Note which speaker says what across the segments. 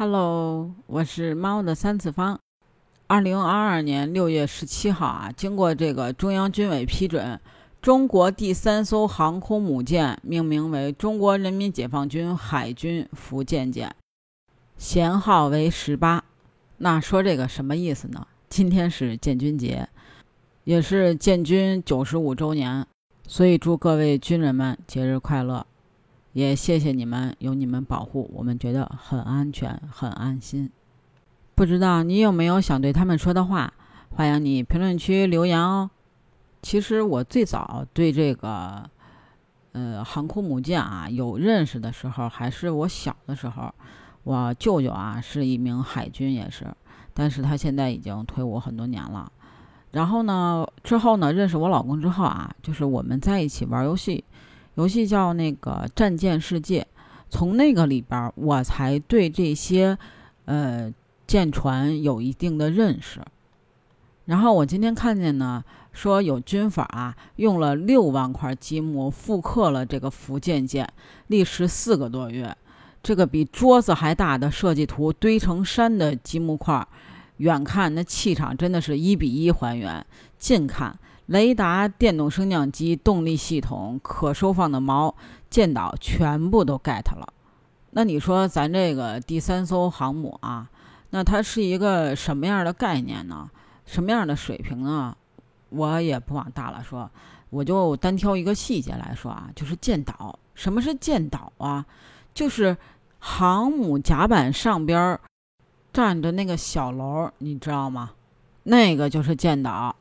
Speaker 1: Hello，我是猫的三次方。二零二二年六月十七号啊，经过这个中央军委批准，中国第三艘航空母舰命名为中国人民解放军海军福建舰，舷号为十八。那说这个什么意思呢？今天是建军节，也是建军九十五周年，所以祝各位军人们节日快乐。也谢谢你们，有你们保护，我们觉得很安全，很安心。不知道你有没有想对他们说的话？欢迎你评论区留言哦。其实我最早对这个，呃，航空母舰啊有认识的时候，还是我小的时候。我舅舅啊是一名海军，也是，但是他现在已经退伍很多年了。然后呢，之后呢，认识我老公之后啊，就是我们在一起玩游戏。游戏叫那个《战舰世界》，从那个里边我才对这些，呃，舰船有一定的认识。然后我今天看见呢，说有军法啊，用了六万块积木复刻了这个福建舰，历时四个多月。这个比桌子还大的设计图堆成山的积木块，远看那气场真的是一比一还原，近看。雷达、电动升降机、动力系统、可收放的锚、舰岛全部都 get 了。那你说咱这个第三艘航母啊，那它是一个什么样的概念呢？什么样的水平呢？我也不往大了说，我就单挑一个细节来说啊，就是舰岛。什么是舰岛啊？就是航母甲板上边站着那个小楼，你知道吗？那个就是舰岛。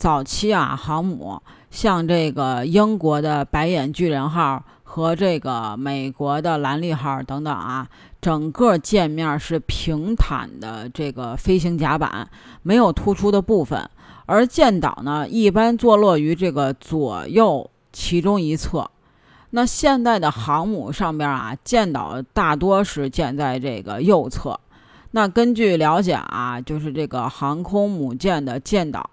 Speaker 1: 早期啊，航母像这个英国的白眼巨人号和这个美国的兰利号等等啊，整个舰面是平坦的这个飞行甲板，没有突出的部分。而舰岛呢，一般坐落于这个左右其中一侧。那现代的航母上边啊，舰岛大多是建在这个右侧。那根据了解啊，就是这个航空母舰的舰岛。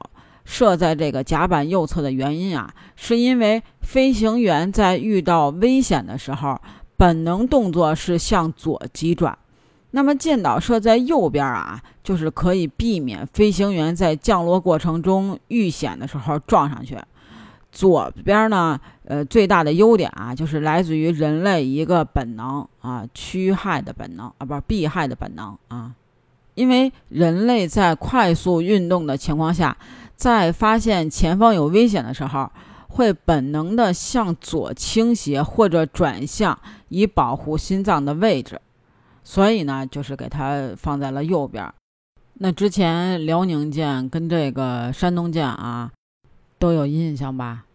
Speaker 1: 设在这个甲板右侧的原因啊，是因为飞行员在遇到危险的时候，本能动作是向左急转。那么舰岛设在右边啊，就是可以避免飞行员在降落过程中遇险的时候撞上去。左边呢，呃，最大的优点啊，就是来自于人类一个本能啊，驱害的本能啊，不是避害的本能啊，因为人类在快速运动的情况下。在发现前方有危险的时候，会本能的向左倾斜或者转向，以保护心脏的位置。所以呢，就是给它放在了右边。那之前辽宁舰跟这个山东舰啊，都有印象吧？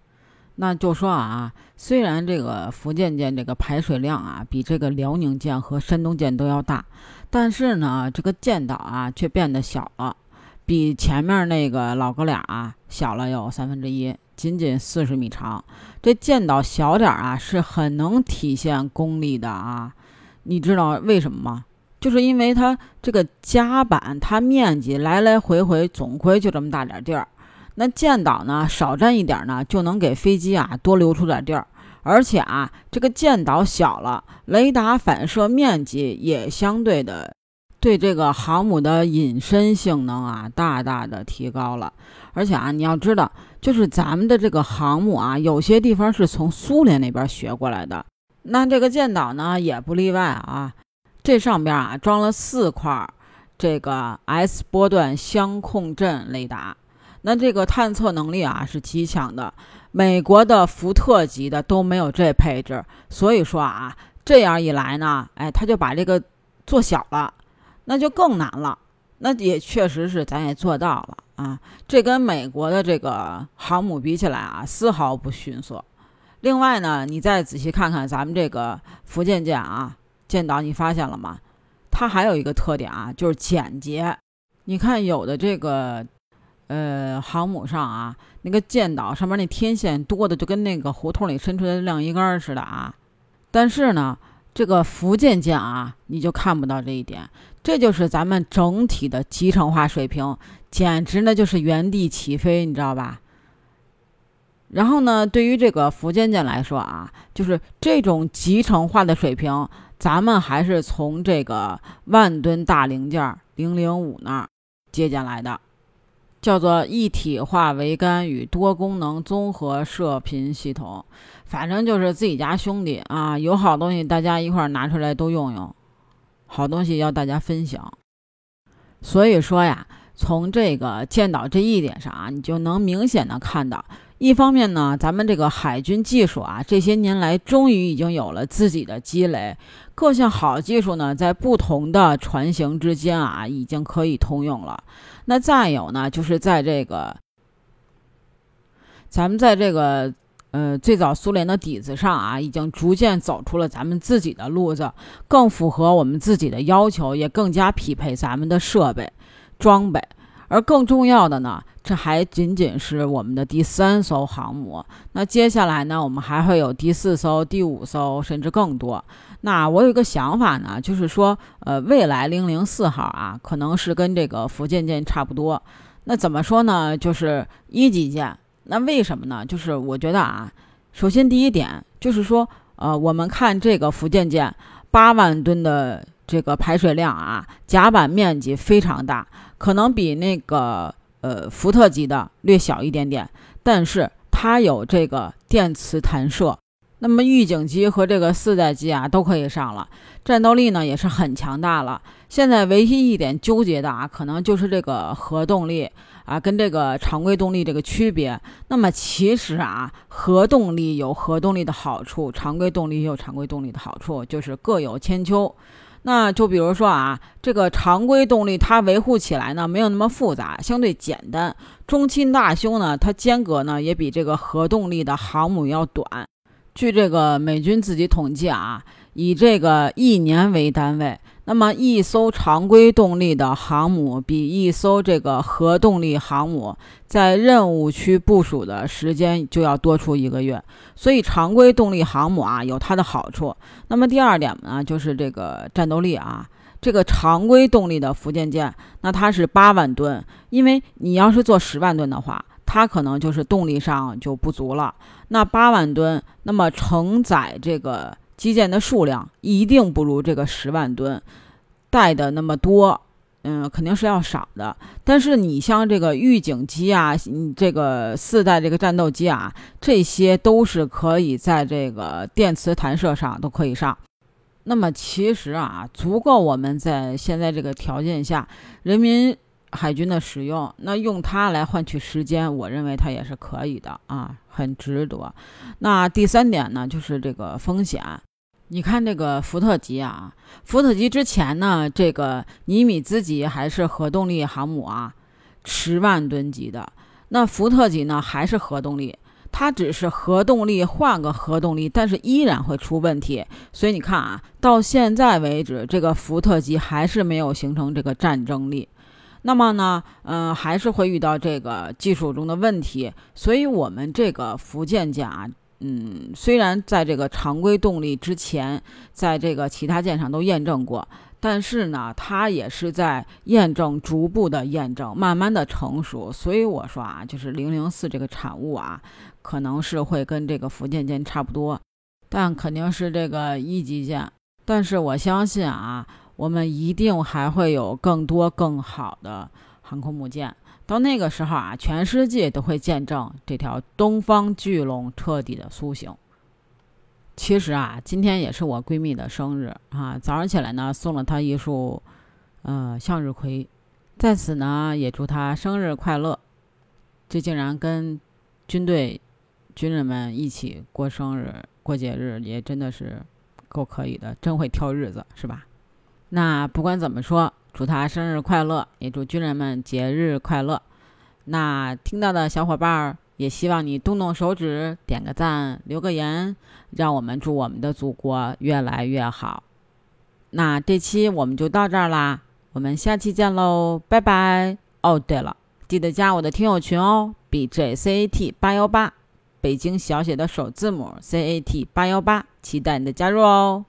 Speaker 1: 那就说啊，虽然这个福建舰这个排水量啊，比这个辽宁舰和山东舰都要大，但是呢，这个舰岛啊却变得小了。比前面那个老哥俩啊小了有三分之一，仅仅四十米长。这舰岛小点啊，是很能体现功力的啊。你知道为什么吗？就是因为它这个甲板，它面积来来回回总归就这么大点地儿。那舰岛呢，少占一点呢，就能给飞机啊多留出点地儿。而且啊，这个舰岛小了，雷达反射面积也相对的。对这个航母的隐身性能啊，大大的提高了。而且啊，你要知道，就是咱们的这个航母啊，有些地方是从苏联那边学过来的。那这个舰岛呢，也不例外啊。这上边啊，装了四块这个 S 波段相控阵雷达。那这个探测能力啊，是极强的。美国的福特级的都没有这配置。所以说啊，这样一来呢，哎，他就把这个做小了。那就更难了，那也确实是，咱也做到了啊。这跟美国的这个航母比起来啊，丝毫不逊色。另外呢，你再仔细看看咱们这个福建舰啊，舰岛，你发现了吗？它还有一个特点啊，就是简洁。你看有的这个呃航母上啊，那个舰岛上面那天线多的就跟那个胡同里伸出来的晾衣杆似的啊。但是呢，这个福建舰啊，你就看不到这一点。这就是咱们整体的集成化水平，简直呢就是原地起飞，你知道吧？然后呢，对于这个福建舰来说啊，就是这种集成化的水平，咱们还是从这个万吨大零件零零五那儿借鉴来的，叫做一体化桅杆与多功能综合射频系统。反正就是自己家兄弟啊，有好东西大家一块拿出来都用用，好东西要大家分享。所以说呀。从这个建岛这一点上啊，你就能明显的看到，一方面呢，咱们这个海军技术啊，这些年来终于已经有了自己的积累，各项好技术呢，在不同的船型之间啊，已经可以通用了。那再有呢，就是在这个，咱们在这个呃最早苏联的底子上啊，已经逐渐走出了咱们自己的路子，更符合我们自己的要求，也更加匹配咱们的设备。装备，而更重要的呢，这还仅仅是我们的第三艘航母。那接下来呢，我们还会有第四艘、第五艘，甚至更多。那我有一个想法呢，就是说，呃，未来零零四号啊，可能是跟这个福建舰差不多。那怎么说呢？就是一级舰。那为什么呢？就是我觉得啊，首先第一点就是说，呃，我们看这个福建舰八万吨的。这个排水量啊，甲板面积非常大，可能比那个呃福特级的略小一点点，但是它有这个电磁弹射，那么预警机和这个四代机啊都可以上了，战斗力呢也是很强大了。现在唯一一点纠结的啊，可能就是这个核动力啊跟这个常规动力这个区别。那么其实啊，核动力有核动力的好处，常规动力也有常规动力的好处，就是各有千秋。那就比如说啊，这个常规动力它维护起来呢没有那么复杂，相对简单。中期大修呢，它间隔呢也比这个核动力的航母要短。据这个美军自己统计啊，以这个一年为单位。那么一艘常规动力的航母比一艘这个核动力航母在任务区部署的时间就要多出一个月，所以常规动力航母啊有它的好处。那么第二点呢，就是这个战斗力啊，这个常规动力的福建舰，那它是八万吨，因为你要是做十万吨的话，它可能就是动力上就不足了。那八万吨，那么承载这个。基建的数量一定不如这个十万吨带的那么多，嗯，肯定是要少的。但是你像这个预警机啊，你这个四代这个战斗机啊，这些都是可以在这个电磁弹射上都可以上。那么其实啊，足够我们在现在这个条件下，人民海军的使用，那用它来换取时间，我认为它也是可以的啊，很值得。那第三点呢，就是这个风险。你看这个福特级啊，福特级之前呢，这个尼米兹级还是核动力航母啊，十万吨级的。那福特级呢，还是核动力，它只是核动力换个核动力，但是依然会出问题。所以你看啊，到现在为止，这个福特级还是没有形成这个战争力。那么呢，嗯，还是会遇到这个技术中的问题。所以我们这个福建舰啊。嗯，虽然在这个常规动力之前，在这个其他舰上都验证过，但是呢，它也是在验证，逐步的验证，慢慢的成熟。所以我说啊，就是零零四这个产物啊，可能是会跟这个福建舰差不多，但肯定是这个一级舰。但是我相信啊，我们一定还会有更多更好的航空母舰。到那个时候啊，全世界都会见证这条东方巨龙彻底的苏醒。其实啊，今天也是我闺蜜的生日啊，早上起来呢，送了她一束，呃，向日葵，在此呢，也祝她生日快乐。这竟然跟军队军人们一起过生日、过节日，也真的是够可以的，真会挑日子，是吧？那不管怎么说。祝他生日快乐，也祝军人们节日快乐。那听到的小伙伴儿，也希望你动动手指，点个赞，留个言，让我们祝我们的祖国越来越好。那这期我们就到这儿啦，我们下期见喽，拜拜。哦，对了，记得加我的听友群哦，B J C A T 八幺八，北京小写的首字母 C A T 八幺八，期待你的加入哦。